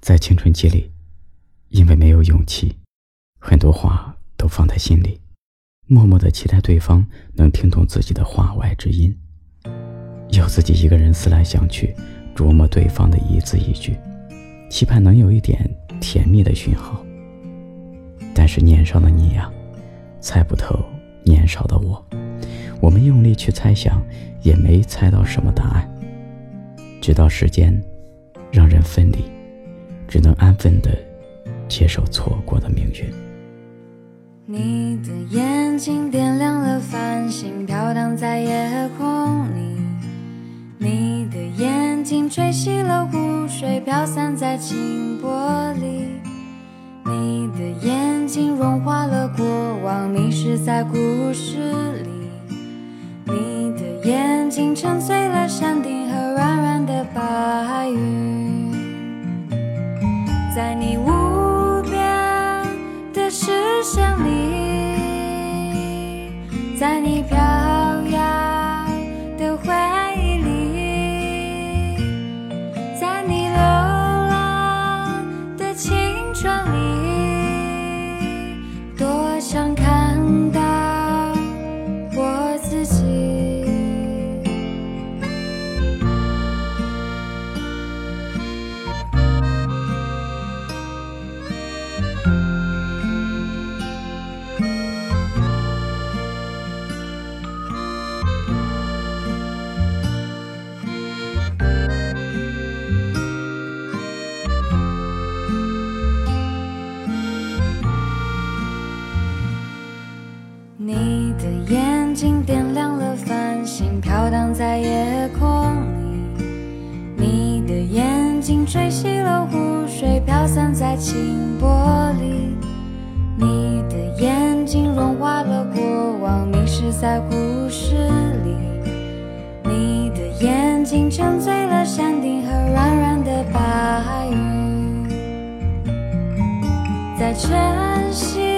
在青春期里，因为没有勇气，很多话都放在心里，默默的期待对方能听懂自己的话外之音，要自己一个人思来想去，琢磨对方的一字一句，期盼能有一点甜蜜的讯号。但是年少的你呀，猜不透年少的我，我们用力去猜想，也没猜到什么答案，直到时间让人分离。只能安分的接受错过的命运。你的眼睛点亮了繁星，飘荡在夜空里；你的眼睛吹熄了湖水，飘散在清波里；你的眼睛融化了过往，迷失在故事里；你的眼睛沉在你无边的视线里，在你飘摇的回忆里，在你流浪的青春里，多想看到我自己。散在清波里；你的眼睛融化了过往，迷失在故事里；你的眼睛沉醉了山顶和软软的白云，在晨曦。